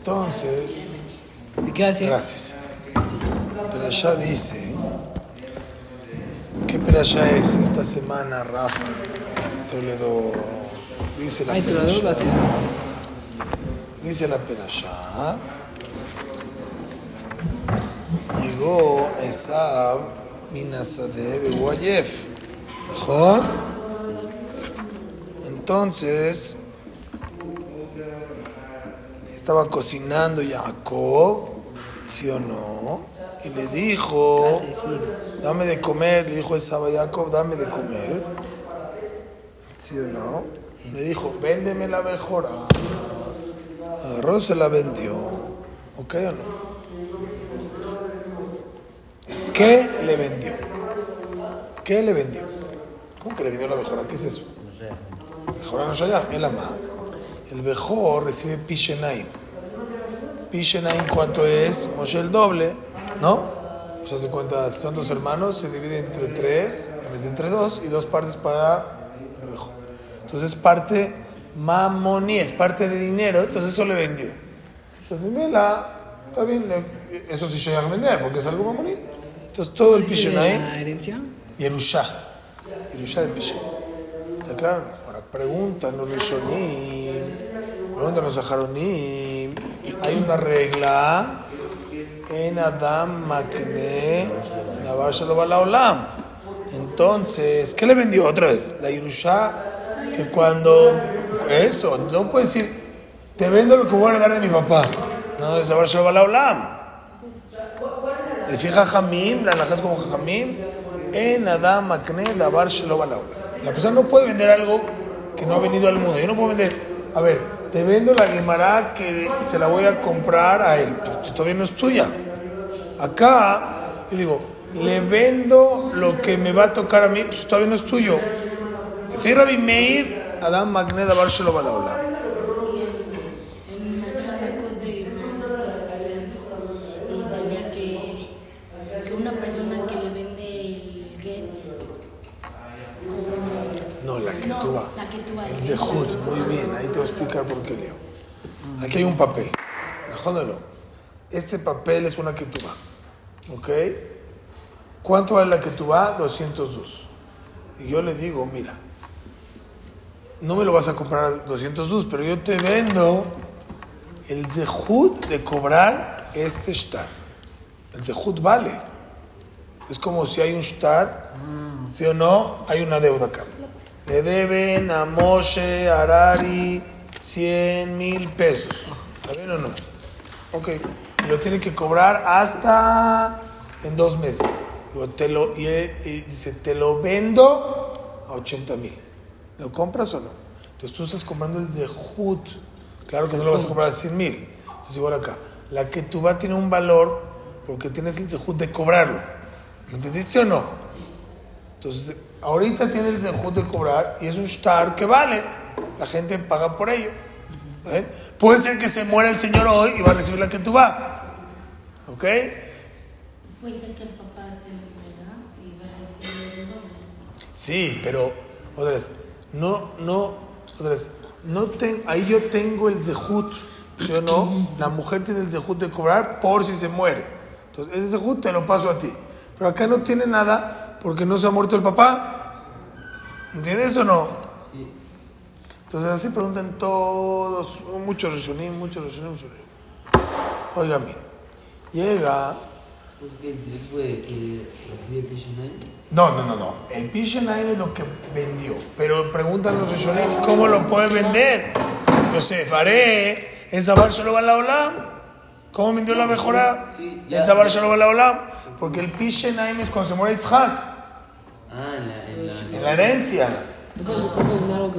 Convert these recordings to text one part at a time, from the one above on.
Entonces, ¿Y qué hace? gracias. Pero allá dice, ¿qué perashá es esta semana, Rafa? Toledo, dice la ser. Dice la perashá. Llegó Esab Minasade Beguayef. ¿Mejor? Entonces, estaba cocinando Jacob, ¿sí o no? Y le dijo, dame de comer, le dijo Esab a Jacob, dame de comer. ¿Sí o no? Le dijo, véndeme la mejora. Agarró, se la vendió. ¿Ok o no? ¿Qué le vendió? ¿Qué le vendió? ¿Cómo que le vendió la mejora? ¿Qué es eso? Mejora no el ama. El mejor recibe Pishenaim. Pishenaim, ¿cuánto es? Moshe el doble, ¿no? O sea, se cuenta, son dos hermanos, se divide entre tres, en vez de entre dos, y dos partes para el mejor. Entonces, parte mamoní, es parte de dinero, entonces eso le vendió. Entonces, Mela, está bien, eso sí llega a vender, porque es algo mamoní. Entonces, todo el ¿Dice Pishenaim. la herencia? Yerusha. Yerusha de Pishem. ¿Está claro? Ahora preguntan los Rishonim, preguntan los Saharonim. Hay una regla en Adam Makne Shelo Balaolam. Entonces, ¿qué le vendió otra vez? La Yerusha, que cuando. Eso, no puede decir, te vendo lo que voy a heredar de mi papá. No, es Dabar Shelo Balaolam. Le fija Jamim, la alhaja es como Jamim, en Adam Makne Balaolam. La persona no puede vender algo que no ha venido al mundo. Yo no puedo vender, a ver, te vendo la Gemara que se la voy a comprar a él, pero todavía no es tuya. Acá, yo digo, le vendo lo que me va a tocar a mí, pues todavía no es tuyo. Fija Rabbi Meir, Adam Makne Dabar Shelo Balaolam. En las Habacuc de y sabía que, que una persona que le vende el get, No, la que tú vas. la que tú vas El Zehut, muy bien, ahí te voy a explicar por qué leo. Aquí hay un papel, jódelo. Este papel es una ketubá, ¿ok? ¿Cuánto vale la ketubá? 202. Y yo le digo, mira, no me lo vas a comprar a 202, pero yo te vendo el Zehut de cobrar este shtar. El Zehut vale. Es como si hay un shtar, ¿sí o no? Hay una deuda acá. Le deben a Moshe Harari 100 mil pesos. ¿Está bien o no? Ok. Lo tiene que cobrar hasta en dos meses. Digo, te lo, y, y dice, te lo vendo a 80 mil. ¿Lo compras o no? Entonces tú estás comprando el Zehut. Claro que no lo vas a comprar a 100 mil. Entonces igual acá. La que tú va tiene un valor porque tienes el Zehut de cobrarlo. ¿Me entendiste o no? Entonces, ahorita tiene el zehut de cobrar y es un shtar que vale. La gente paga por ello. ¿Está bien? Puede ser que se muera el señor hoy y va a recibir la que tú va. ¿Ok? Puede ser que el papá se muera y va a recibir el doble. Sí, pero, otra vez, no, no, otra vez, no ten- ahí yo tengo el zehut, ¿sí o no? La mujer tiene el zehut de cobrar por si se muere. Entonces, ese zehut te lo paso a ti. Pero acá no tiene nada porque no se ha muerto el papá. ¿Entiendes o no? Entonces así preguntan todos, muchos Rishonim, muchos Rishonim, muchos Rishonim. Oigan bien, llega... El directo de que recibe Pishinai. No, no, no, no. El Pishenaim es lo que vendió. Pero preguntan los Rishonim, ¿cómo lo puede vender? Yosef, haré en Sabar Shalom al Olam. ¿Cómo vendió la mejora? Sí, En ya. Sabar Shalom al Olam. Porque el Pishenaim es cuando se muere Yitzhak, Ah, en la. En la, en la herencia. No puedes no puedes vender algo que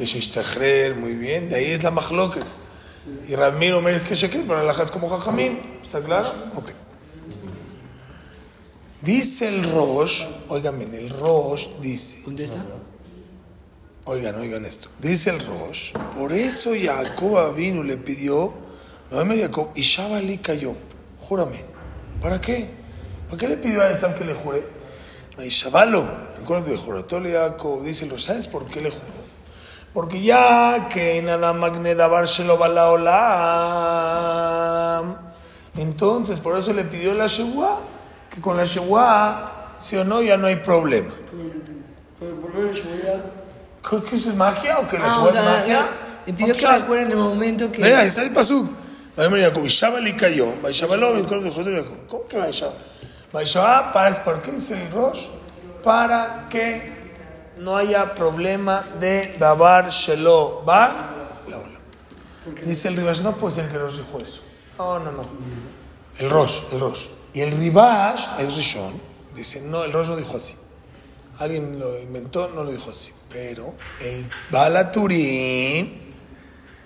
que se istajrer, muy bien, de ahí es la majloque. Y Ramiro Omer es que se pero la es como Jajamín, ¿está claro? Ok. Dice el Rosh, oigan bien, el Rosh dice. ¿Dónde está? Oigan, oigan esto. Dice el Rosh, por eso Jacob vino le pidió, no Jacob, y Shabali cayó, júrame. ¿Para qué? ¿Para qué le pidió a Esab que le jure? No, y Shabalo de juratorio Jacob, dice, ¿lo sabes por qué le juró? Porque ya que nada magne davar shelo bala olam, entonces por eso le pidió la Shewa, que con la Shewa, si o no, ya no hay problema. ¿Por qué es magia o que la Ah, Shewa o es magia? le pidió que la fuera en el momento que... Vea, ahí está el Jacob, Shabali cayó. ¿Cómo que? Vaishabá, para, ¿por qué dice el Rosh? Para que no haya problema de davar shelo va la ola. Dice el Ribash, no puede ser que Rosh dijo eso. No, no, no. El Rosh, el Rosh. Y el Ribash es Rishon. Dice, no, el Rosh no dijo así. Alguien lo inventó, no lo dijo así. Pero el Balaturim,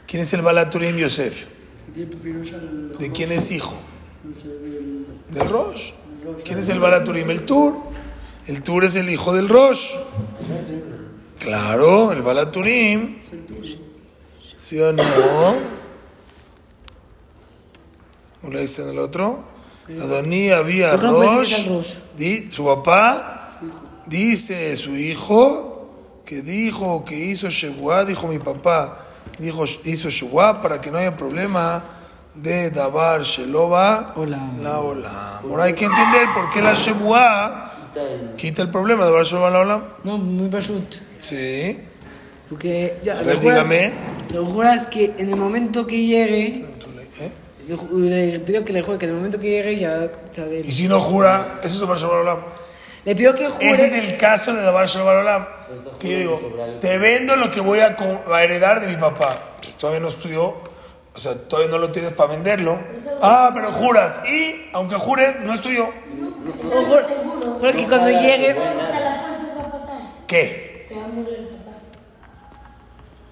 ¿quién es el Balaturim Yosef? ¿De quién es hijo? Del Rosh. ¿Quién es el Balaturim? El Tur. El Tur es el hijo del Rosh. Claro, el Balaturim. ¿Sí o no? ¿O le dicen el otro? Adoní había Rosh. Di- Su papá dice su hijo que dijo que hizo Shebuá, dijo mi papá, dijo hizo Shebuá para que no haya problema de Dabar Sheloba Hola. la ola. Ahora hay que entender por qué la Shebuá Quita el- quita el problema de la ola. No, muy pashut. Sí. Porque ya, ver, juras- dígame. Le juras que en el momento que llegue... ¿Eh? Le, pido que le jure que en el momento que llegue ya... de- Y si no jura, eso es Dabar Sheloba la ola. le pido que jure... Ese es el caso de Dabar Shalom. Que yo digo, te vendo lo que voy a, a heredar de mi papá. Todavía no estudió, o sea, todavía no lo tienes para venderlo. Ah, pero juras. Y, aunque jure, no es tuyo. Jura, jura que cuando llegue... ¿Qué? Se va a morir el papá.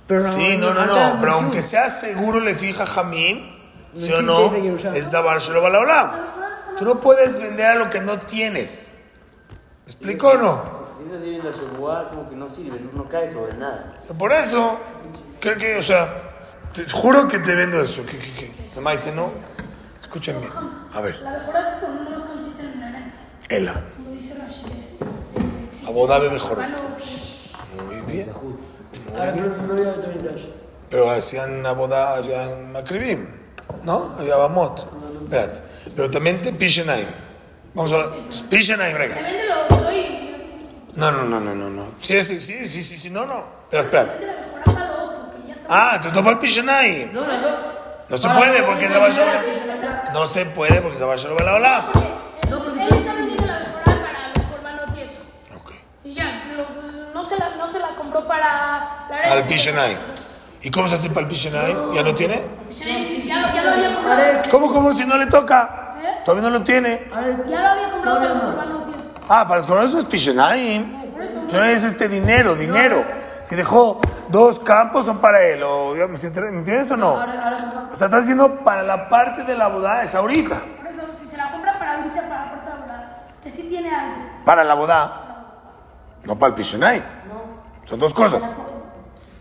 Pero Sí, no, no, no. Pero aunque sea seguro, le fija Jamín, ¿sí o no? Es Dabar Shalom Olam. Tú no puedes vender a lo que no tienes. ¿Me explico o no? Si es así en la como que no sirve, no, no cae sobre nada. Por eso, creo que, o sea, te juro que te vendo eso. ¿Qué, qué, qué? Mamá dice, no. Escuchen bien. A ver, La mejora no consiste en la herencia, Ela. como dice Rashi. Abodabe mejor. Hermano, Muy bien. Ahora, pero no voy a meter en Dash. Pero hacían aboda, hacían macribim, ¿no? Había bamot. Espérate. Pero también te pishenaim. Vamos a ver. Pishenaim, doy, No, no, no, no, no, no. Sí, sí, sí, sí, sí, sí, no, no. Espera, espera. Ah, te topa el pishenaim. No, las dos. No se puede porque es la No se puede porque es la la ola. Él está vendiendo la mejora para los hermanos y eso. Ok. Y ya, no, se la, no se la compró para la. Al. ¿Y cómo se hace para el pishenaim? ¿Ya no tiene? Sí, Ya, lo- ya lo había comprado. ¿Cómo, cómo si no le toca? Todavía no lo tiene. Ya lo había comprado para los eso. Ah, para los coronados es Pishenaim. No es este dinero, dinero. Si dejó dos campos son para él. O, ¿Me entiendes o no? O sea, está diciendo para la parte de la boda es ahorita. Por eso, si se la compra para ahorita, para la puerta de volar, que sí tiene algo. Para la boda. No para el Pishenaim. Son dos cosas.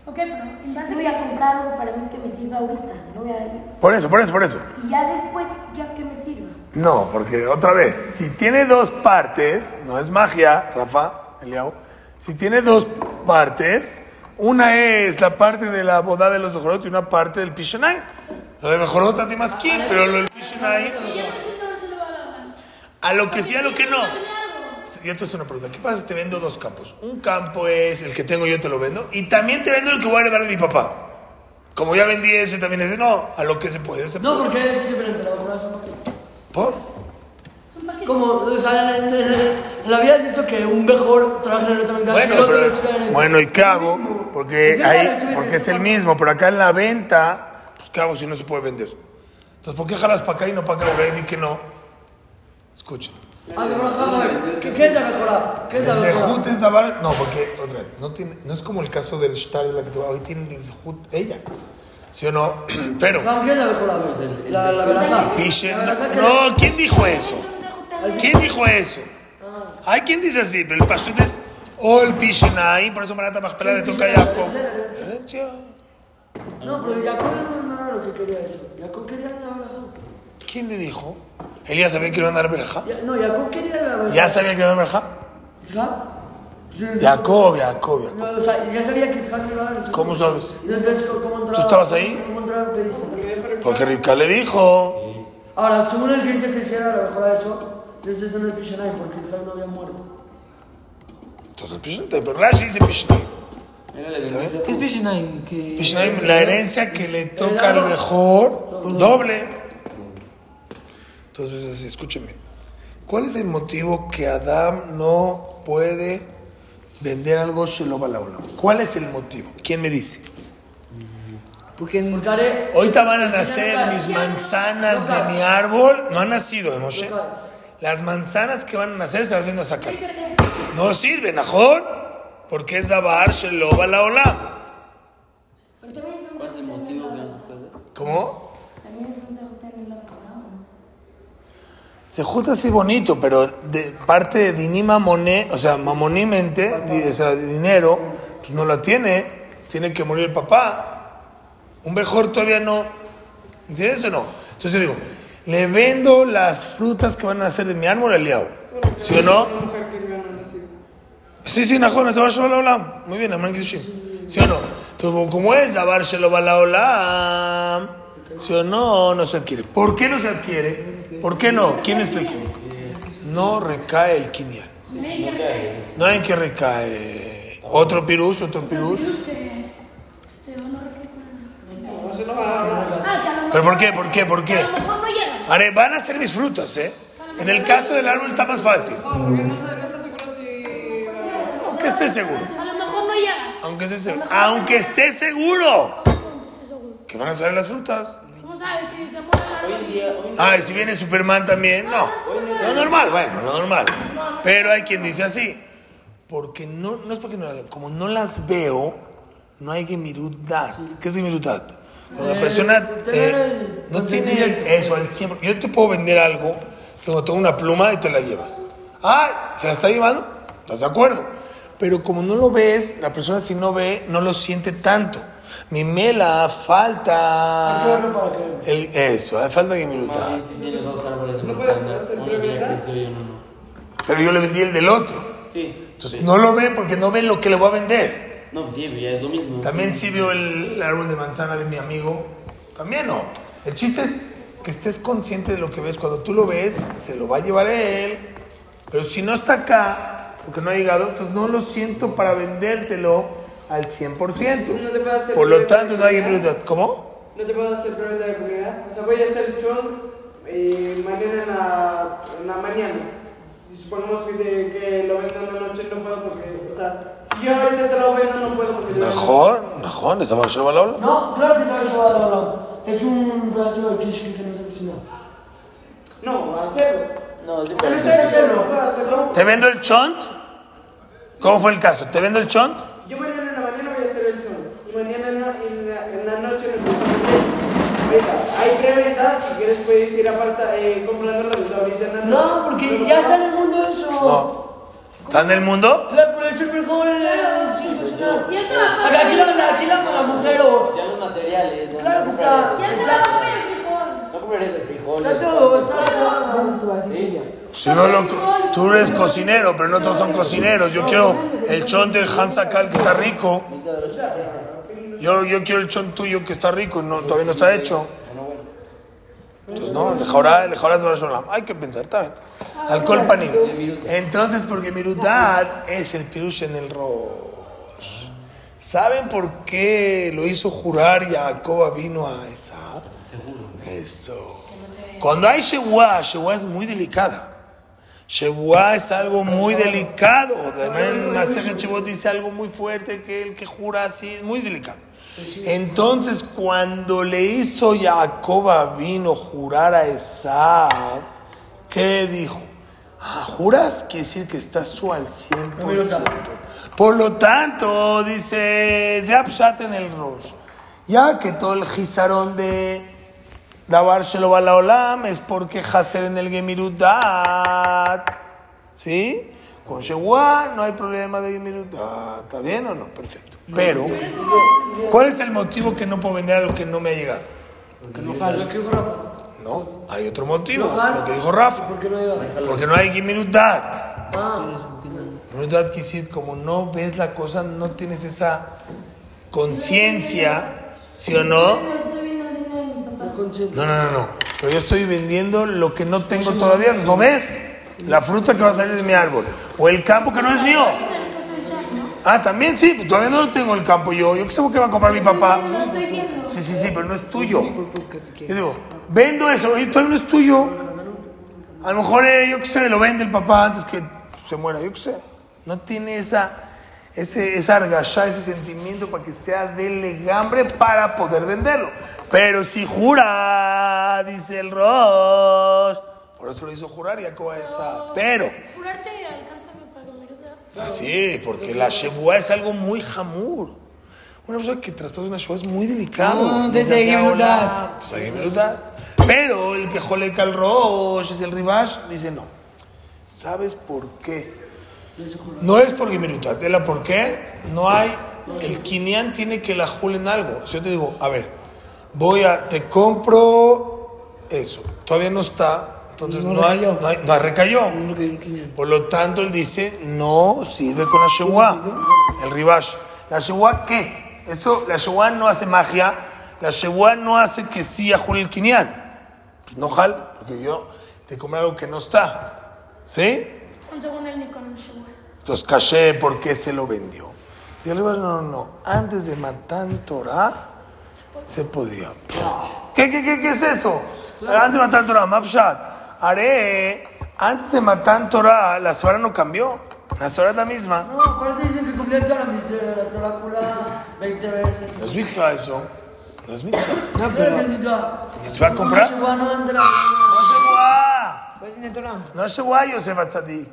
Ok, pero base Yo voy a comprar algo para mí que me sirva ahorita. No voy a... Por eso, por eso, por eso. Y ya después, ya que me sirva. No, porque otra vez, si tiene dos partes, no es magia, Rafa, Eliao. Si tiene dos partes, una es la parte de la boda de los mejorot y una parte del Pishenai. Lo de mejorot a ti más quién, pero lo del va a lo que sí, a lo que no. Yo te hago una pregunta. ¿Qué pasa si te vendo dos campos? Un campo es el que tengo yo, te lo vendo. Y también te vendo el que voy a heredar de mi papá. Como ya vendí ese, también ese. No, a lo que se puede. Se No, puede. porque es diferente, la es un. ¿Por? Como, o sea, en, en- en- en la vida has visto que un mejor trabaja en el otro mercado Bueno, y pero- bueno, ¿y qué hago? Porque, ¿Qué ahí, haces? porque es el mismo, pero acá en la venta, pues ¿qué hago si no se puede vender? Entonces, ¿por qué jalas para acá y no para acá? Ahora di que no. Escuchen. Ah, ¿qué, ¿qué es la mejora? ¿Qué es la El mejora? zehut es davar. No, porque, otra vez, no, tiene, no es como el caso del shtar de la que tú hoy tiene el zehut ella. ¿Sí o no? Pero. ¿Saben qué es la mejora? A ver, La, la La verajá que- no, ¿quién dijo eso? ¿Quién dijo eso? Hay quien dice así, pero el pashut es o el Pishenai, por eso Marata Machpelah le toca a Jacob. No, pero Jacob no, era lo que quería eso. Jacob quería la verajá. ¿Quién le dijo? Él ya sabía que iban a dar verja. No, Jacob quería la. ¿Ya sabía que iban a dar verja? Sí, Jacob, Jacob, Jacob. No, o sea, ya sabía que Isaac iba a dar. ¿Cómo sabes? Entonces, ¿cómo entraba? ¿Tú estabas ahí? ¿Cómo entraba? Porque Rivka le dijo. Ahora, según el que dice que si era la mejora de eso, entonces eso no es Pishanay, porque Isaac no había muerto. Entonces, Pishenai, pero Rashi dice Pishenai. ¿Qué es. Pishenai, la herencia que le toca al mejor, doble. Entonces, así, escúcheme. ¿Cuál es el motivo que Adam no puede vender algo Sheloba la ola? ¿Cuál es el motivo? ¿Quién me dice? Porque en... Haré... Ahorita van a nacer mis manzanas de mi árbol. No han nacido, ¿eh, Moshe? Las manzanas que van a nacer se las viendo a sacar. No sirven, ¿ajor? Porque es Dabar Sheloba la ola. Pero también es un ¿Cuál es el zehut en motivo la- que no se puede? ¿Cómo? Se junta así bonito, pero de parte de Dinima Moné, o sea, mamonimente, o sea, de dinero, pues no la tiene. Tiene que morir el papá. Un mejor todavía no. ¿Entiendes o no? Entonces yo digo, le vendo las frutas que van a hacer de mi árbol al. ¿Sí o no? Sí, sí, Najón, es Dabar Shalom Olam. Muy bien, hermano Kiddushim. ¿Sí o no? Entonces, como es Dabar Shalom Olam, ¿sí o no? No se adquiere. ¿Por qué no se adquiere? ¿Por qué no? ¿Quién me explica? No recae el quinial. No hay que recae. Otro pirush, otro pirush. Este, Ah, ¿Pero por qué? ¿Por qué? ¿Por qué? Haré, van a ser mis frutas, ¿eh? En el caso del árbol está más fácil. Aunque esté seguro. A lo mejor no llega. Aunque esté seguro. Aunque esté seguro. Que van a salir las frutas. ¿Cómo sabes si se muere la Hoy en día, hoy en día... Ah, y si viene Superman también, no. Lo normal, bueno, lo normal. Pero hay quien dice así. Porque no, no es porque no las veo. Como no las veo, no hay gemirudat. ¿Qué es gemirudat? Cuando la Eh, persona eh, no tiene eso al 100%. Yo te puedo vender algo, tengo toda una pluma y te la llevas. Ah, ¿se la está llevando? ¿Estás de acuerdo? Pero como no lo ves, la persona si no ve, no lo siente tanto. Mi mela falta. El, eso, hace falta gemirudat. Tiene dos árboles de manzana. Uno ya creció y uno no. Pero yo le vendí el del otro. Sí. Entonces no lo ve porque no ve lo que le voy a vender. No, pues sí, ya es lo mismo. También sí vio el, el árbol de manzana de mi amigo. También no. El chiste es que estés consciente de lo que ves. Cuando tú lo ves, se lo va a llevar él. Pero si no está acá, porque no ha llegado, entonces no lo siento para vendértelo al 100%. No te puedo hacer Por lo tanto, de no hay prioridad. ¿Cómo? No te puedo hacer pregunta de comida. O sea, voy a hacer chon eh, mañana en la, en la mañana. Y supongamos que, que lo vendo en la noche, no puedo porque, o sea, si yo ahorita te lo vendo, no puedo porque yo Mejor, mejor, esa va a ser la No, claro que se va a llevar a la Es un pedazo de quiche que no se cocina. No, hacerlo. No, es caso no puedo hacerlo. ¿Te vendo el chont? ¿Cómo fue el caso? ¿Te vendo el chont? Yo mañana en la mañana voy a hacer el chon. Y mañana en la, en la, en la noche a vender. Hay preventa, si quieres puedes ir aparte eh, comprando la ahorita en noche. No, porque ya sale el mundo eso. No. ¿Está en el mundo? Claro, por eso es mejor eh, sin cocinar. Ya se la Acá, Aquí la, aquí la, la mujer o... Ya los materiales. ¿no? Claro no que está. Ya se comprarías- la come el frijol. No comprarías el frijol. Está el todo, está todo. Así. Si no lo, tú eres cocinero, pero no todos son cocineros. Yo quiero el chon de Hamsakal que está rico. Yo, yo quiero el chon tuyo que está rico y no, todavía no está hecho. Entonces, no, el. Hay que pensar también. Alcohol panim. Entonces, porque mirudad es el pirush en el rosh. ¿Saben por qué lo hizo jurar Jacob vino a esa? Eso. Cuando hay Shewa, Shewa es muy delicada. Shewa es algo muy delicado. También Masejet Shevot dice algo muy fuerte que el que jura así es muy delicado. Entonces, cuando le hizo Jacob vino jurar a Esab, ¿qué dijo? Ah, ¿Juras? Quiere decir que estás tú al 100%. Por lo tanto, dice Zeapshat en el Rosh, ya que todo el gizarón de Dabar Shelo Balaolam es porque Hacer en el Gemirudat. ¿Sí? Con Shewa no hay problema de Gemirudat. ¿Está bien o no? Perfecto. Pero, ¿cuál es el motivo que no puedo vender a lo que no me ha llegado? Que no jala. Lo que dijo Rafa. No, hay otro motivo, lo que dijo Rafa. ¿Por qué no llega? Porque no hay Gemirudat. Ah, Gemirudat quiere decir, como no ves la cosa, no tienes esa conciencia, ¿sí o no? No. No, no, no, no. Pero yo estoy vendiendo lo que no tengo todavía. ¿No ves? La fruta que va a salir de mi árbol. O el campo que no es mío. Ah, también sí. pues Todavía no lo tengo el campo yo. Yo qué sé por qué va a comprar mi papá. Lo estoy viendo. Sí, sí, sí, pero no es tuyo. Yo digo, vendo eso. Y todavía no es tuyo. A lo mejor, eh, yo qué sé, lo vende el papá antes que se muera. Yo qué sé. No tiene esa, ese, esa argallá, ese sentimiento para que sea de legambre para poder venderlo. Pero si jura, dice el Rosh. Por eso lo hizo jurar y Jacob esa. Pero, Jurarte alcánzame para ayude. así, porque la shebua es algo muy jamur. Una persona que traspasa una shebua es muy delicado. Ah, Dice desde Gemudat. Pero el que joleca al Rosh es el Ribash, dice no. ¿Sabes por qué? No es por Gemirutat, es la por qué. No hay. El Kinyan tiene que la julen algo. Si yo te digo, a ver, voy a. Te compro eso. Todavía no está. Entonces No no, hay, recayó. no hay- no recayó. Dijo Kinyan. Por lo tanto, él dice, no sirve con la Shewa, el Ribash. ¿La Shewa qué? Eso, la Shewa no hace magia. La Shewa no hace que sí ajule el Kinyan. Pues no jal, porque yo te compré algo que no está. ¿Sí? Según él ni con el Shua. Entonces, caché por qué se lo vendió. Y el Ribash, no, no, no. Antes de matar Torah, se podía. ¿Qué, qué, qué, qué es eso? Antes de matar Torah, Mapshat. Haré, antes de matar Torah, la Suara no cambió. La Suara es la misma. No, aparte dicen que cumplía toda la la Torácula 20 veces. No es mitzvah eso. No es mitzvah. No, pero es mitzvah. ¿Mitzvah comprar? No, es Torah. No es Shebuah, Yosef Atzadik.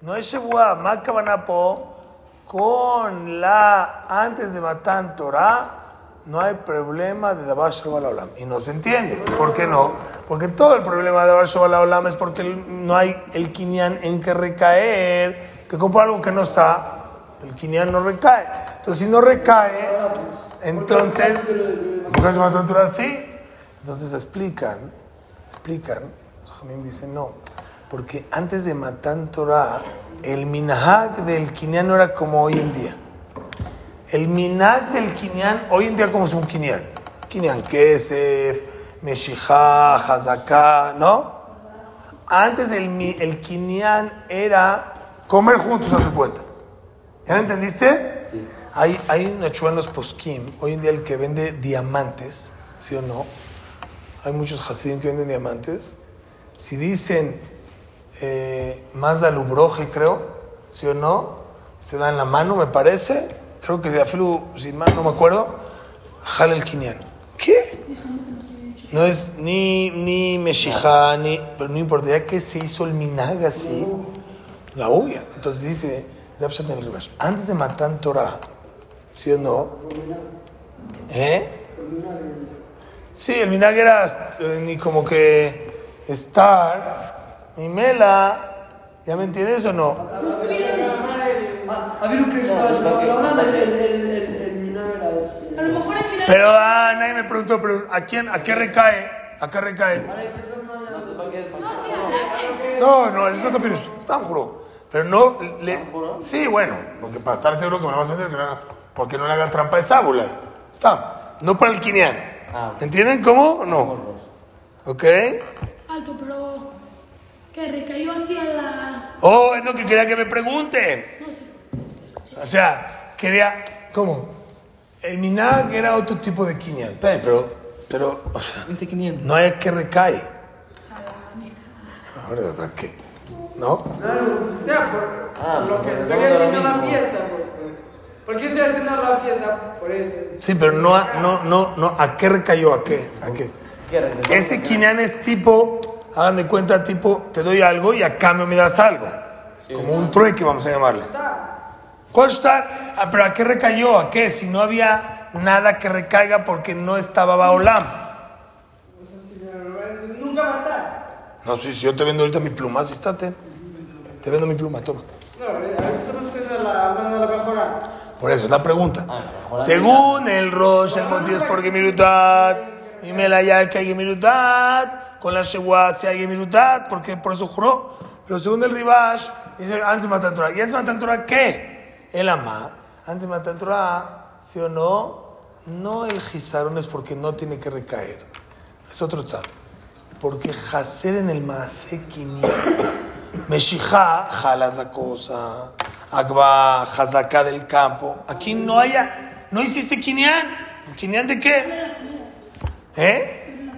No es Shebuah. Makabanapo. Con la antes de matar Torah, no hay problema de Dabar Shabbat Olam. Y no se entiende. ¿Por qué no? Porque todo el problema de Dabar Shabbat Olam es porque no hay el Kinyan en que recaer. Te compro algo que no está, el Kinyan no recae. Entonces, si no recae, entonces. ¿Por se matan Torah? Sí. Entonces explican, explican, los Jamim dicen no, porque antes de matar Torah, el minhag del Kinyan no era como hoy en día. El minhag del Kinyan, hoy en día como es un Kinyan. Kinyan Kesef, Meshijá, Hazaká, ¿no? Antes el, el Kinyan era comer juntos a su cuenta. ¿Ya me entendiste? Hay, hay una chua en los poskim, hoy en día el que vende diamantes, ¿sí o no? Hay muchos hasidim que venden diamantes. Si dicen eh, más de alubroje, creo, ¿sí o no? Se da en la mano, me parece. Creo que de afilu, sin mano, no me acuerdo. Jale el quinian. ¿Qué? No es ni, ni meshijá, ni. Pero no importa, ya que se hizo el minag así, la huya. Entonces dice, Ribash, antes de matar Torah, ¿sí o no? ¿Eh? Sí, el minag era eh, ni como que estar, ni mela, ¿ya me entiendes o no? Pero ah, nadie me preguntó, pero ¿a quién, a qué recae? ¿A qué recae? No. No, eso es otro virus. Está juro. Pero no le. Sí, bueno, porque para estar seguro que me lo vas a no- porque no le haga trampa de sábula. Está. No para el quinián. ¿Entienden cómo? No. ¿Ok? Alto, pero. Que recayó hacia la. Oh, es lo que quería que me pregunten. No sé. O sea, quería. ¿Cómo? El minag era otro tipo de bien, pero. Pero, o sea, Dice 500. no hay a qué recae. Ahora, ¿para qué? ¿No? Claro, ya, por, Ah, lo que porque estoy haciendo la fiesta. Por, ¿Por qué estoy haciendo la fiesta? Por eso. Sí, pero no, a- no, no, no. ¿A qué recayó? ¿A qué? ¿A qué? Ese quinián es tipo hagan de cuenta, tipo, te doy algo y a cambio me das algo. Como un trueque, vamos a llamarle. ¿Cuál está? Ah, pero ¿a qué recayó? ¿A qué? Si no había nada que recaiga porque no estaba Baolam. O sea, si me lo vendes, nunca va a estar. No, sí, si yo te vendo ahorita mi pluma, sí está, ten. Te vendo mi pluma, toma. No, hablando de la mejora. Por eso es la pregunta. Ah, Según el Rosh, el motivo es por Gemirutat. Y me la ya que hay Gemirutat. Con la Shewa si hay Gemirutat, porque por eso juró. Pero según el Ribash, dice Anse Matan Torah. ¿Y Anse Matan Torah qué? El ama. Matan Torah, ¿sí o no? No el Gizarón es porque no tiene que recaer. Es otro tzad. Porque Hacer en el Maase. Meshijá, jala la cosa. Agba, Hazaká del campo. Aquí no haya, no hiciste Kinyan. ¿Kinyan de qué? ¿Eh?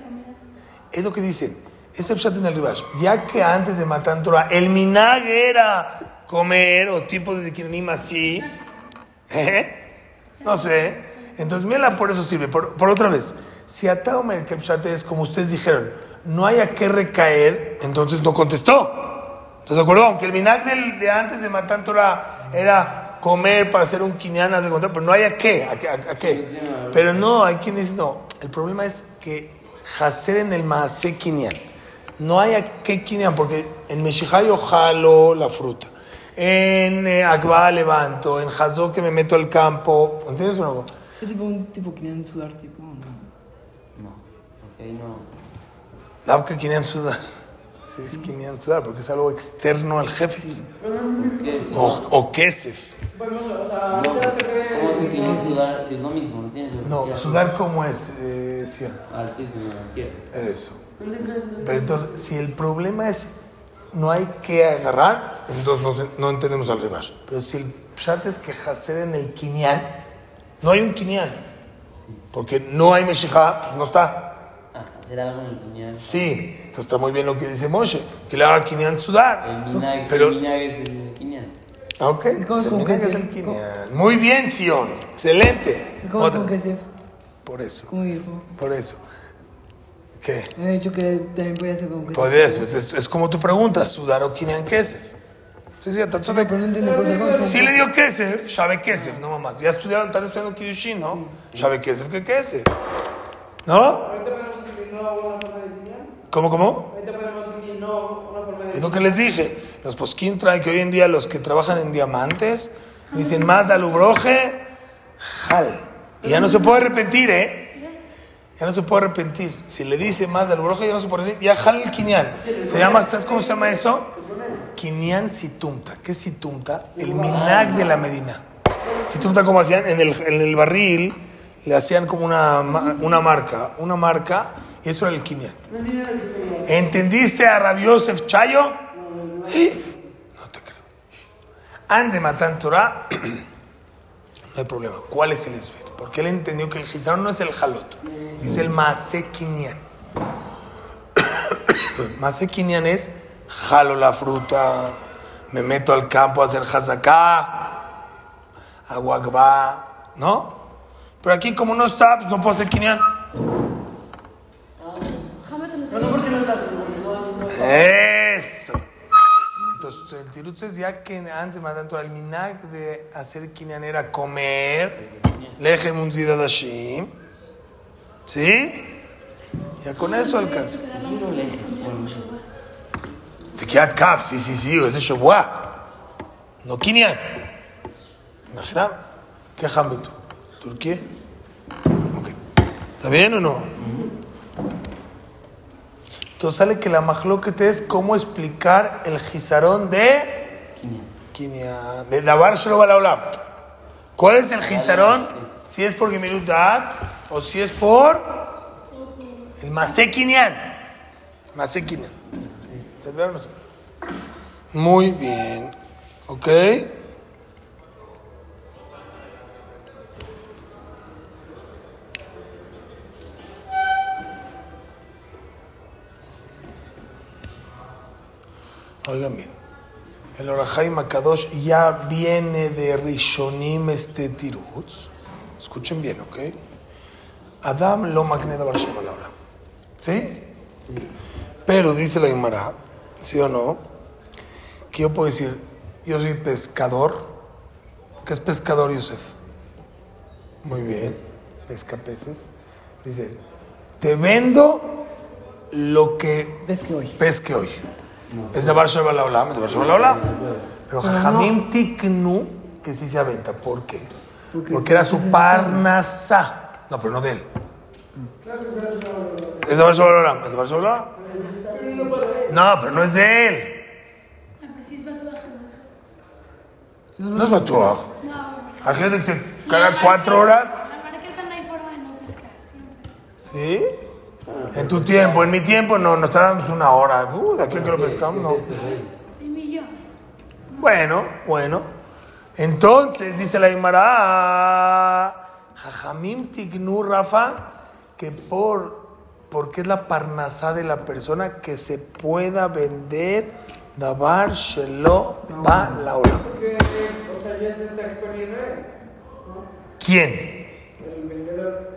Es lo que dicen. Ese pshat en el Ribash. Ya que antes de Matan Torah, el minag era comer o tipo de Kinyanim así. ¿Eh? No sé. Entonces, mira, por eso sirve. Por, por otra vez, si Ataomer el pshat es como ustedes dijeron, no haya que recaer, entonces no contestó. ¿Estás de acuerdo? Aunque el minag del- de antes de Matan Torah era comer para hacer un haz de contar, pero no qué, a, qué- a- a qué. Pero no, hay quien dice, no, el problema es que hacer en el maase kinyan. No haya qué kinyan, porque en Meshijá yo jalo la fruta. En eh, Akba levanto, en Hazó que me meto al campo. ¿Entiendes o no? Es tipo un tipo que quieren sudar, tipo. No. No, porque ahí no. Dabka kinyan sudar. Sí, es kinyan sudar, porque es algo externo al jefe. Si O, o kesef. Bueno, o sea, no. ¿Cómo se quieren sudar? Si es lo mismo, no tienes No, sudar como es, eh, Sion? Al sí, lo quiero. Eso. Pero entonces, si el problema es no hay que agarrar, entonces no, no entendemos al ribash. Pero si el pshat es que hacer en el kinyan, no hay un kinyan. Porque no hay meshijá, pues no está. Ah, hacer algo en el piñal. Sí, entonces está muy bien lo que dice Moshe, que le haga kinyan sudar. El minag, Pero- el minag es el quiñal. Ah, Ok, cómo es se que es el kinyan. Muy bien, Sion. Excelente. ¿Y ¿Cómo es Otra. como que se.? Por eso, ¿Cómo dijo? por eso. ¿Qué? Había dicho que también podía ser. Por eso, es, es- es como tú preguntas, sudar o kinyan kesef. Sí, sí, todo de- Pero no entiendo cosas. ¿Cómo es como Si le dio Kesef, sabe Kesef, no mamás. Ya estudiaron, están estudiando Kiddushin, ¿no? Sabe Kesef que Kesef. ¿No? ¿Cómo, cómo? Es lo que les dije. Los posquín traen que hoy en día los que trabajan en diamantes dicen más alubroje, jal. Y ya no se puede arrepentir, ¿eh? Ya no se puede arrepentir. Si le dice más alubroje, ya no se puede arrepentir. Ya jal el quinián. Se llama, ¿sabes cómo se llama eso? Quinián situmta. ¿Qué es situmta? El minag de la Medina. Situmta como hacían en el, en el barril, le hacían como una, una marca, una marca, y eso era el quinián. ¿Entendiste a Rabbi Yosef Chayo? No te creo. Antes de Matan Torah, no hay problema. ¿Cuál es el esfero? Porque él entendió que el Gizarón no es el jalot, es el. Maase Kinyan es jalo la fruta, me meto al campo a hacer hazaká, aguagba, ¿no? Pero aquí como no está, pues no puedo hacer Kinyan. No, Entonces, el tirutz es ya que antes tanto al minag de hacer kinyan era comer, lejem un zidadashim, ¿sí? Ya con eso alcanza. Te queda cap, sí, sí, sí, ese shebua. No kinyan. Imagina, ¿qué jambito? ¿Turquía? Ok. ¿Está bien o no? Entonces sale que la mahloket es cómo explicar el gizarón de Kinyan, de lavar shelo balaolam. ¿Cuál es el gizarón? Si es por Gemirut Da'at o si es por el Masé Kinyan. Masé Kinyan. ¿Se ve o no se ve? Muy bien. ¿Ok? Oigan bien. El Orahai Makadosh ya viene de Rishonim este tirutz. Escuchen bien, ¿ok? Adam lo magneda Barshem al ¿Sí? Pero dice la Guimara, ¿sí o no? Que yo puedo decir, yo soy pescador. ¿Qué es pescador, Yosef? Muy bien, pesca peces. Dice, te vendo lo que ¿Ves que hoy? pesque hoy. Es de Barsha Balaolam, es de Barsha Balaolam. Pero Jajamim Tiknu, que sí se aventa. ¿Por qué? Porque era su parnasa. No, pero no de él. Es de Barsha Balaolam, es de Barsha Balaolam. No, pero no es de él. Ah, ¿no? No es Batuaj. Hay gente que se caga cuatro horas. La marquesa no hay forma de no pescar, siempre. ¿Sí? En tu tiempo, en mi tiempo no, nos tardábamos una hora. Uh, de aquí que lo pescamos, no. Bueno, bueno. Entonces, dice la Imara, Jajamim Tignu Rafa, que por, porque es la parnasá de la persona que se pueda vender Dabar Shelo Ba Laolam. Porque, o sea, ya se está exponiendo él, ¿no? ¿Quién? El vendedor.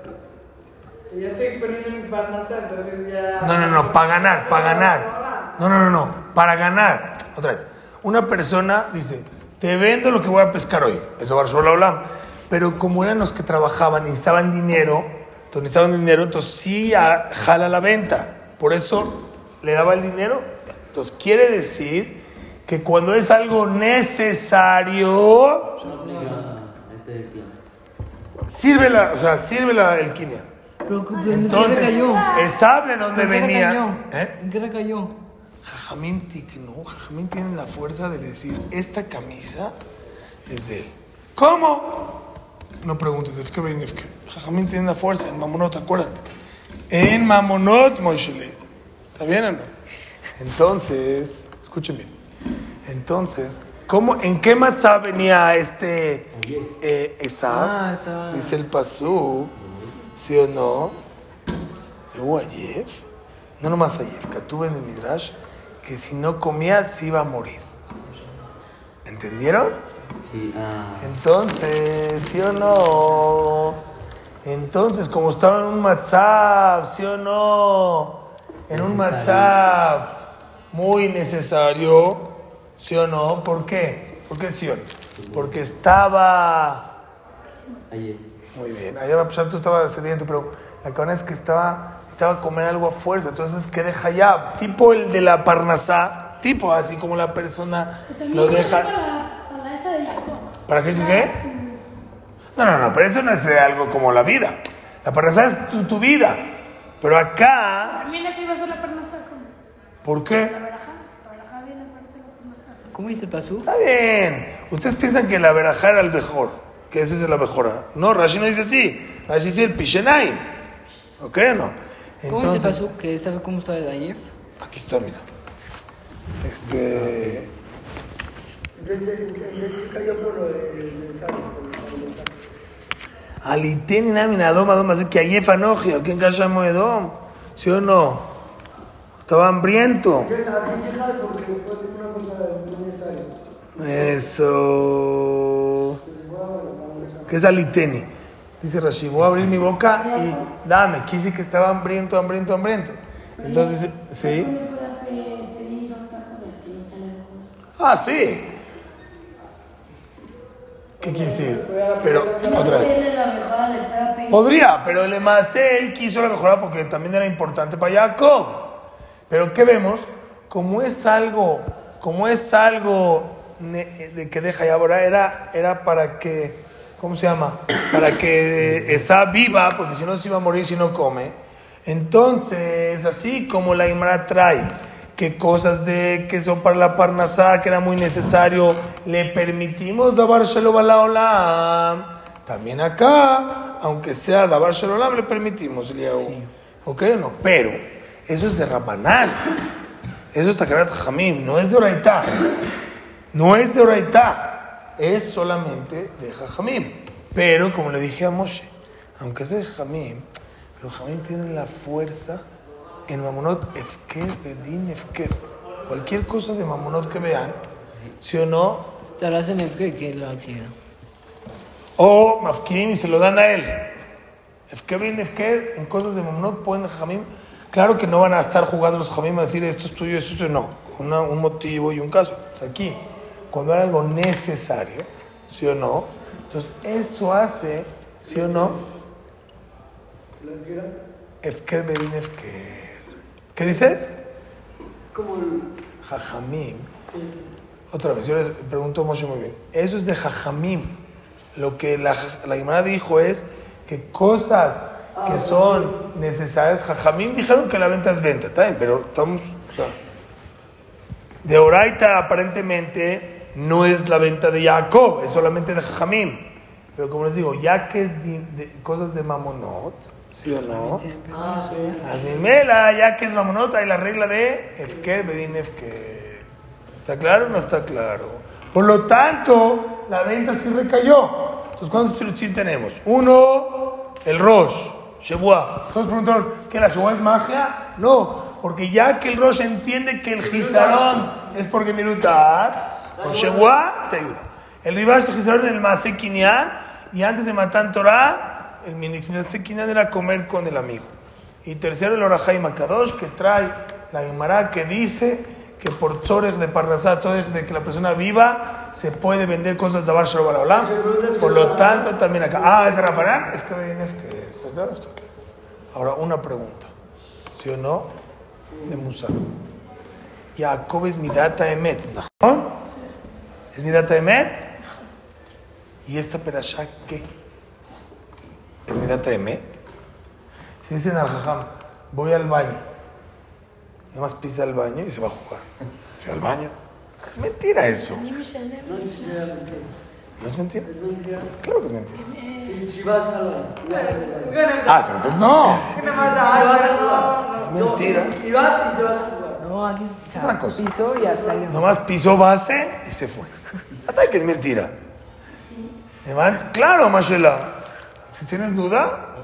Ya estoy exponiendo mi parnasa, entonces ya. No, no, no, para ganar, para ganar. No, no, no, no, para ganar. Otra vez, una persona dice, te vendo lo que voy a pescar hoy. Eso va a hablar. Pero como eran los que trabajaban y necesitaban dinero, entonces necesitaban dinero, entonces sí a- jala la venta. Por eso le daba el dinero. Entonces quiere decir que cuando es algo necesario, Este sirve la, o sea, sirve la, el quinea. Pero, pero ¿en qué Entonces, recayó? sabe de dónde ¿En qué venía. recayó? ¿Eh? ¿En qué recayó? Jajamín Tiknu, Jajamín tiene la fuerza de decir, esta camisa es de él. ¿Cómo? No preguntes, Efker ben Efker. Jajamín tiene la fuerza en Mamonot, acuérdate. En Mamonot, Moishele. ¿Está bien o no? Entonces, escuchen bien. Entonces, ¿cómo, ¿en qué matzah venía este eh, Esab? Ah, estaba- Dice el Pasú, ¿sí o no? Hubo ayer, no nomás ayer, Katuve en el Midrash, que si no comía se iba a morir. ¿Entendieron? Sí, ah. Entonces, ¿sí o no? Entonces, como estaba en un WhatsApp, ¿sí o no? En un WhatsApp muy necesario, ¿sí o no? ¿Por qué? ¿Por qué sí o no? Porque estaba... Ayer. Muy bien, allá va a pasar, tú estabas sediento, pero la cabana es que estaba, estaba a comer algo a fuerza, entonces que deja ya, tipo el de la parnasá, tipo así como la persona lo deja. Para, para de. ¿Para qué, qué, qué? No, no, no, pero eso no es algo como la vida. La parnasá es tu, tu vida. Pero acá, También eso iba a ser la parnasa como ¿por la qué? verajá. La verajá viene aparte de la parnasa. ¿Cómo dice el pasú? Está bien. Ustedes piensan que la verajá era el mejor, que esa es la mejora. No, Rashi no dice así. Rashi dice el pishenai. ¿Ok o no? ¿Cómo dice el pasú que sabe cómo estaba el ayer? Aquí está, mira. Este. Entonces, entonces sí cayó por lo del mensaje. Aliteni nami nadom adom así que ayer fanoji, al quien calla moedom. ¿Sí o no? Estaba hambriento. Aquí sí sabes porque fue una cosa muy necesaria. Eso. ¿Qué es aliteni? Dice Rashi, voy a abrir mi boca y dame. Quise que estaba hambriento, hambriento, hambriento. Entonces, ¿sí? ¿Cómo le puede pe- pedir otra cosa que? Ah, sí. ¿Qué quiere decir? Pero, otra vez. Podría, pero el Emasé, él quiso la mejora porque también era importante para Jacob. Pero ¿qué vemos? Como es algo, como es algo de que deja ya ahora, era, era para que, ¿cómo se llama? Para que esa viva, porque si no se iba a morir si no come. Entonces, así como la Imra trae que cosas de que son para la parnasá, que era muy necesario, le permitimos davar shalom olam. También acá, aunque sea davar shalom, le permitimos, Eliyahu. ¿Ok o no? Pero eso es de Rabanán. Eso es Takarat Jamim, no es de Oraitá. No es de Oraitá. Es solamente de Jajamim. Pero, como le dije a Moshe, aunque es de Jajamim, pero Jajamim tiene la fuerza en Mamonot Efker, Bedin Efker. Cualquier cosa de Mamonot que vean, ¿sí o no? O sea, lo hacen en FK, que es la actividad. O Mafkirim y se lo dan a él. Efker, Bedin Efker, en cosas de Mamonot pueden Jajamim Claro que no van a estar jugando los jamim a decir esto es tuyo, esto es tuyo. No, Una- un motivo y un caso. O sea, aquí, cuando era algo necesario, ¿sí o no? Entonces, eso hace, ¿sí o no? Efker bedin efker. ¿Qué dices? Como el. Jajamim. Otra vez, yo les pregunto Moshe muy bien. Eso es de Jajamim. Lo que la, la dijo es que cosas que son necesarias, Jajamim dijeron que la venta es venta, bien, pero estamos, o sea, de Oraita aparentemente no es la venta de Jacob, es solamente de Jajamim. Pero como les digo, ya que es de, de- cosas de Mamonot, ¿sí o no? Ah, Azmimela, ya que es Mamonot, hay la regla de Efker, Bedin Efker. ¿Está claro o no está claro? Por lo tanto, la venta sí recayó. Entonces, ¿cuántos tzilutzim tenemos? Uno, el Rosh, Shebuah. Todos preguntaron, ¿que la Shebuah es magia? No, porque ya que el Rosh entiende que el Gizarón es porque Mirutar, con Shebuah te ayuda. El Ribash Gizarón en el Maase y antes de Matan Torah, el Maase Kinyan era comer con el amigo. Y tercero, el Orahai Makadosh, que trae la Gemara que dice que por tzores de Parnasá, tzores de que la persona viva, se puede vender cosas de Abar Shalom. Por lo tanto, también acá. Ah, ¿es Raparán? Es que es que está claro. Ahora, una pregunta. ¿Sí o no? De Musa. Jacob es mi data emet, ¿no? ¿Es mi data emet? ¿Y esta perashá qué? ¿Es mi data emet? Si dicen al jajam, voy al baño, nada más pisa al baño y se va a jugar. Fui al baño. Es mentira eso. No sé si será mentira. ¿No es mentira? Es mentira. Claro que es mentira. Si, si vas al baño. y vas Es al baño. gonna Ah, entonces no. Es mentira. No, y vas y te vas a jugar. No, aquí Es otra cosa. pisó y ya salió. Nomás pisó base y se fue. Hasta que es mentira. Me van- Claro, Mashela. Si tienes duda,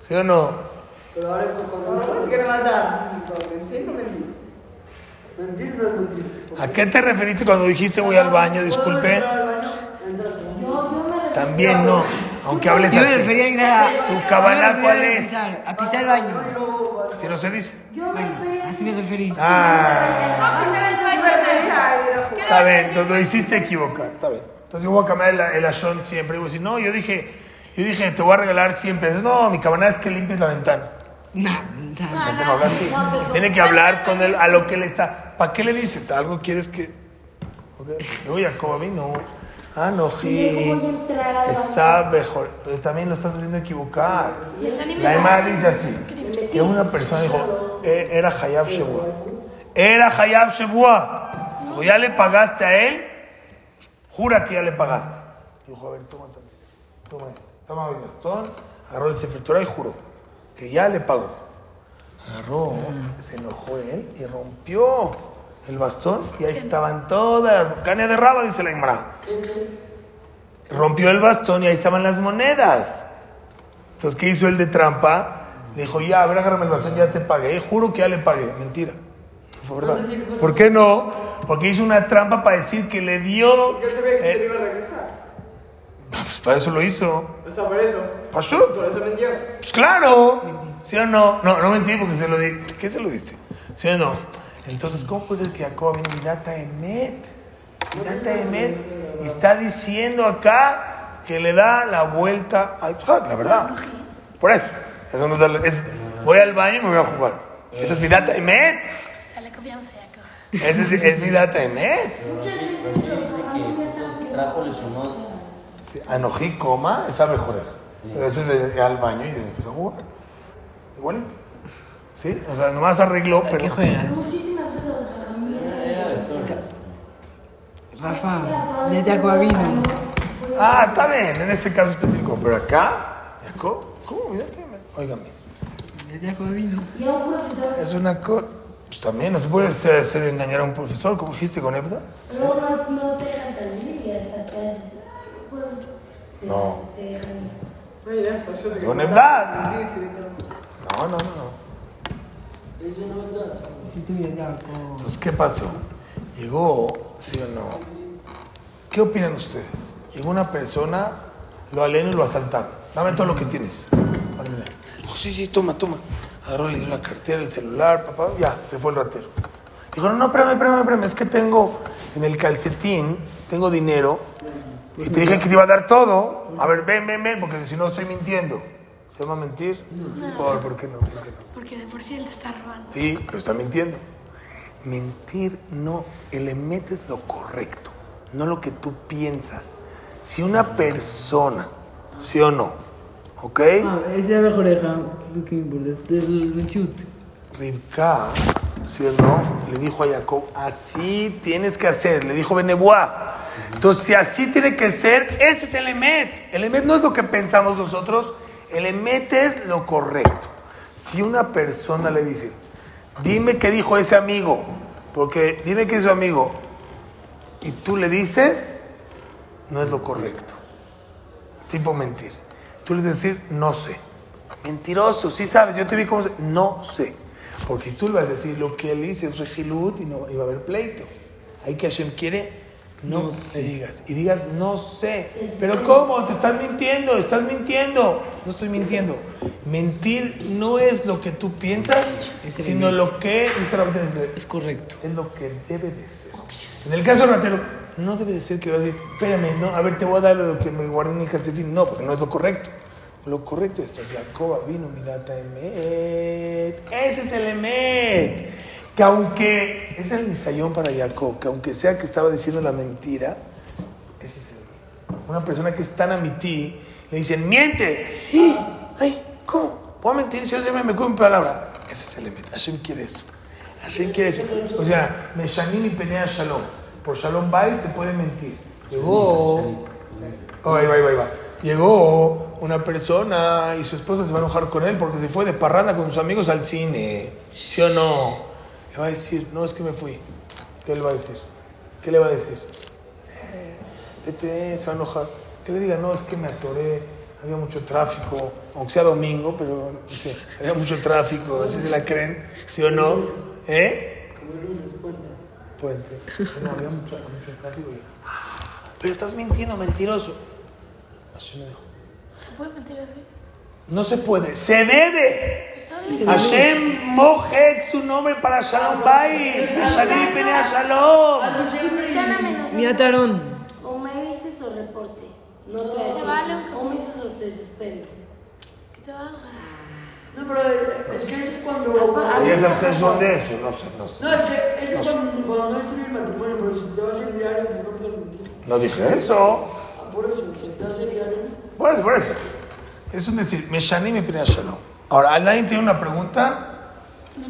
¿sí o no? Pero ahora es mentir. ¿A qué te referiste cuando dijiste voy al baño? Disculpe. También no. Aunque hables Yo me así. refería a ir a... ¿Tu cabana cuál es? a pisar el baño. Así no se dice. Yo me Bueno, refería así me referí. Ah. No, pisar el baño. ¿Qué le Está bien, entonces lo hiciste equivocar. Está bien. Entonces yo voy a cambiar el, el ashon siempre. Y voy a decir, no, yo dije, yo dije, te voy a regalar 100 pesos. No, mi cabana es que limpies la ventana. Gente no habla así. Tiene que hablar con él a lo que le está. ¿Para qué le dices? ¿Algo quieres que.? Ok. No, Jacob, a mí no. Ah, no, Está mejor. Pero también lo estás haciendo equivocar. Esa ni me La Emma dice así: que una persona dijo, eh, era Hayab Shebua. Era Hayab Shebua. Dijo, ya le pagaste a él. Jura que ya le pagaste. Dijo, a ver, toma tantito. Toma esto. Toma mi bastón. Agarró el Sefer y juró que ya le pagó. Agarró, se enojó él y rompió el bastón y ahí estaban todas las cañas de raba, dice la Imra. Rompió el bastón y ahí estaban las monedas. Entonces, ¿qué hizo el de trampa? Le dijo, ya, a ver, agárrame el bastón, ya te pagué. Juro que ya le pagué. Mentira. Fue verdad. ¿Por qué no? Porque hizo una trampa para decir que le dio... Yo sabía que se le eh, iba a regresar. pues para eso lo hizo. O sea, por eso. Pasó. Por eso mintió. Pues claro. ¿Sí o no? No, no mentí porque se lo di. ¿Qué se lo diste? ¿Sí o no? Entonces, ¿cómo puede ser que Jacob viene Mirata Emet? Mirata Emet. Y está diciendo acá que le da la vuelta al Tzhak, la verdad. Por eso. Eso no es, darle- es- voy al baño y me voy a jugar. Eso es Mirata Emet. Le confiamos a Jacob. Ese es, es Mirata Emet. Trajo lesionó. Sí, Anojí, coma, esa mejor. Pero eso es de- al baño y empezó a jugar. Igualito. ¿Sí? O sea, nomás arregló, ¿a pero. qué juegas? Rafa, vete a Coavino. Ah, está bien, en ese caso específico. Pero acá, Jacob, Óigame. Y a un profesor, Es una cosa. Pues también, no se puede hacer, hacer engañar a un profesor, como dijiste con Ebda. luego no, no te dejan salir y hasta te. Pues, te- No. te dejan ir. Oye, ya es por eso. Con todo. No, no, no, no. Entonces, ¿qué pasó? Llegó, sí o no. ¿Qué opinan ustedes? Llegó una persona, lo aleno y lo asaltaron. Dame todo lo que tienes. Vale, mira. Dijo, sí, sí, toma, toma. Agarró, le dio la cartera, el celular, papá, ya, se fue el ratero. Dijo, no, no, espérame, espérame, espérame, es que tengo en el calcetín, tengo dinero, y te dije que te iba a dar todo. A ver, ven, ven, ven, porque si no estoy mintiendo. ¿Se llama mentir? Por, ¿por qué no? ¿Por qué no? Porque de por sí él te está robando. Sí, pero está mintiendo. Mentir no, el emet es lo correcto, no lo que tú piensas. Si una persona, ¿sí o no? Es es del Menciut. Ribka, ¿sí o no? Le dijo a Jacob, así tienes que hacer. Le dijo Benebuá. Entonces, si así tiene que ser, ese es el emet. El emet no es lo que pensamos nosotros, el emet es lo correcto. Si una persona le dice, dime qué dijo ese amigo, porque dime qué hizo amigo, y tú le dices, no es lo correcto. Tipo mentir. Tú le dices decir, no sé. Mentiroso, sí sabes, yo te vi cómo se... No sé. Porque si tú le vas a decir lo que él dice es regilut y no iba a haber pleito. Ahí que Hashem quiere, no, le digas. Y digas, no sé. Pero ¿cómo? Te estás mintiendo, estás mintiendo. No estoy mintiendo. Mentir no es lo que tú piensas, sino lo que, dice Es correcto. es lo que debe de ser. En el caso ratero, no debe de ser que vas a decir, espérame, no, a ver, te voy a dar lo que me guardé en el calcetín. No, porque no es lo correcto. Lo correcto es, Jacob vino, mirata emet. Ese es el emet. Que aunque, es el nisayón para Jacob, que aunque sea que estaba diciendo la mentira, ese es el emet. Una persona que es tan amití, le dicen, miente. ¡Ay! ¿Cómo? ¿Puedo mentir si yo siempre me cuido mi palabra? Ese es el emet. Hashem quiere eso. Quiere eso. O sea, Meshanim y Penea Shalom. Por Shalom Bay se puede mentir. Llegó. Oh, ahí va, ahí va, ahí va. Llegó una persona y su esposa se va a enojar con él porque se fue de parranda con sus amigos al cine. ¿Sí o no? Le va a decir, no, es que me fui. ¿Qué le va a decir? ¿Qué le va a decir? Eh, se va a enojar. Que le diga, no, es que me atoré, había mucho tráfico, aunque sea domingo, pero dice, había mucho tráfico, así se la creen, ¿sí o no? ¿Eh? Como el lunes, puente. Puente. No, había mucho, mucho tráfico. y- "Ah, Pero estás mintiendo, mentiroso. Así me dijo. ¿Se puede mentir así? No se puede, se debe. Hashem mojet su nombre para Shalom Bayit, Shalom Penea Shalom. Ah, no, siempre. Me están amenazando. Mira, Tarón. O me dices o reporte. No te. O me dices o te suspendo. Que te valga. No, pero es que eso es cuando. ¿Y es el Jesús de eso? No sé, no sé. No, es que eso es cuando, cuando no estoy en el matrimonio, pero si te vas en diario, no. No dije eso. Ah, por eso, si te vas en diario. Por eso, por eso. Es un decir, Meshanim y Penea Shalom. Ahora, ¿alguien tiene una pregunta?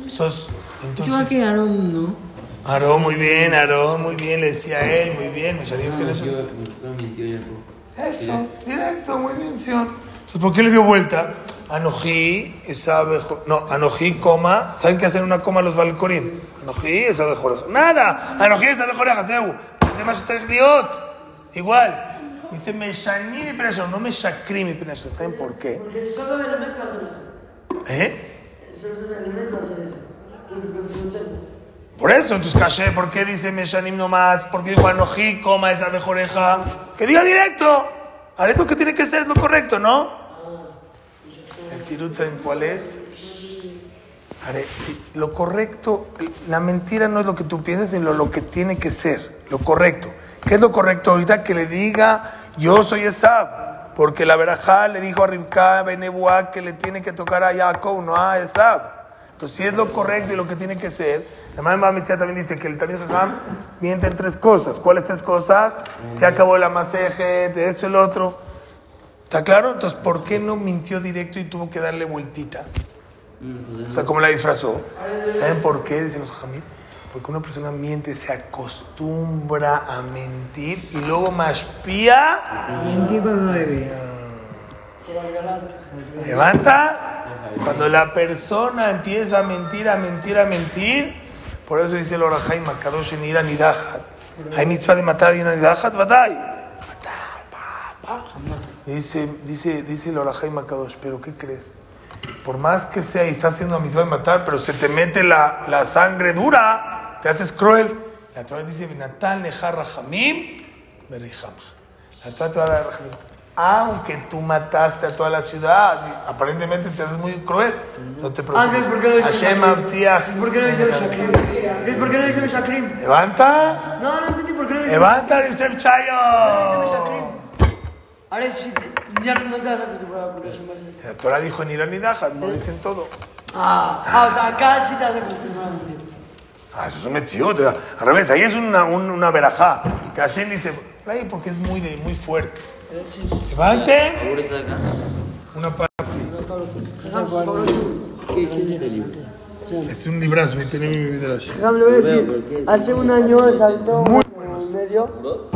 Sos, Se va a entonces, quedar un no. Aarón, muy bien, Aarón, muy bien, le decía a él, muy bien, Meshanim y No, Penea Shalom. Jacob. Eso, directo, muy bien, Sion. Entonces, ¿por qué le dio vuelta? Anojí, esa. No, Anojí, coma. ¿Saben qué hacen una coma los balcorín? Anojí, esa abejoreja. Nada, Anojí, esa abejoreja, Zeu. Dice más tres liot. Igual. Dice Meshanim y Penashon, no Meshakrim y Penashon. ¿Saben por qué? ¿Eh? Por eso, entonces caché, ¿por qué dice Meshanim nomás? ¿Por qué dijo Anojí, coma, esa abejoreja? Que diga directo. Areto que tiene que ser es lo correcto, ¿no? ¿Saben cuál es? Sí, lo correcto, la mentira no es lo que tú piensas, sino lo que tiene que ser, lo correcto. ¿Qué es lo correcto ahorita? Que le diga, yo soy Esab, porque la verajá le dijo a Ribka Benebuá que le tiene que tocar a Jacob, no a Esab. Entonces, si es lo correcto y lo que tiene que ser, la mamá Mitzvah también dice que el también Saham miente en tres cosas. ¿Cuáles tres cosas? Se acabó la maseje, de esto, el otro. ¿Está claro? Entonces, ¿por qué no mintió directo y tuvo que darle vueltita? O sea, ¿cómo la disfrazó? ¿Saben por qué? Dicen los Jamil. Porque una persona miente, se acostumbra a mentir y luego maspía, Mentí cuando debe. levanta. Cuando la persona empieza a mentir, a mentir, a mentir, por eso dice el Orahai Makadosh en Ira Nidajat. Hay mitzvah de matar y en Nidajat, batay. Pa. Dice, dice, dice el Orahai Makadosh, pero ¿qué crees? Por más que sea y estás haciendo la mitzvah de matar, pero se te mete la, la sangre dura, te haces cruel. La Torah dice, Nejar Rahamim, Berichamja. La Torah te va a dar Rahamim. aunque tú mataste a toda la ciudad, aparentemente te haces muy cruel. No te Ah, entonces, ¿por qué no preocupes. dice Hashem? Abtiach. ¿por qué no dice Shakrim? Entonces, ¿por qué no dice Shakrim? Levanta, No, no entendí por qué no dice levanta, Yosef Chayo. Ahora sí, ya no te vas a acostumbrar porque Hashem va a ser- La Torah dijo ni Irán ni Dajas, no dicen todo. Ah, ah, o sea, acá sí te vas a acostumbrar a mentir. Ah, eso es un metziut. Al revés, ahí es una, un- una verajá. Que Hashem dice, "Ay, porque es muy, de, muy fuerte. Eh, Sí, sí. Levanten. ¿Ahora está acá? Una para así. ¿Qué es el libro? Este es un librazo, mi tiene mi. Déjame, le voy a decir, hace un año saltó un medio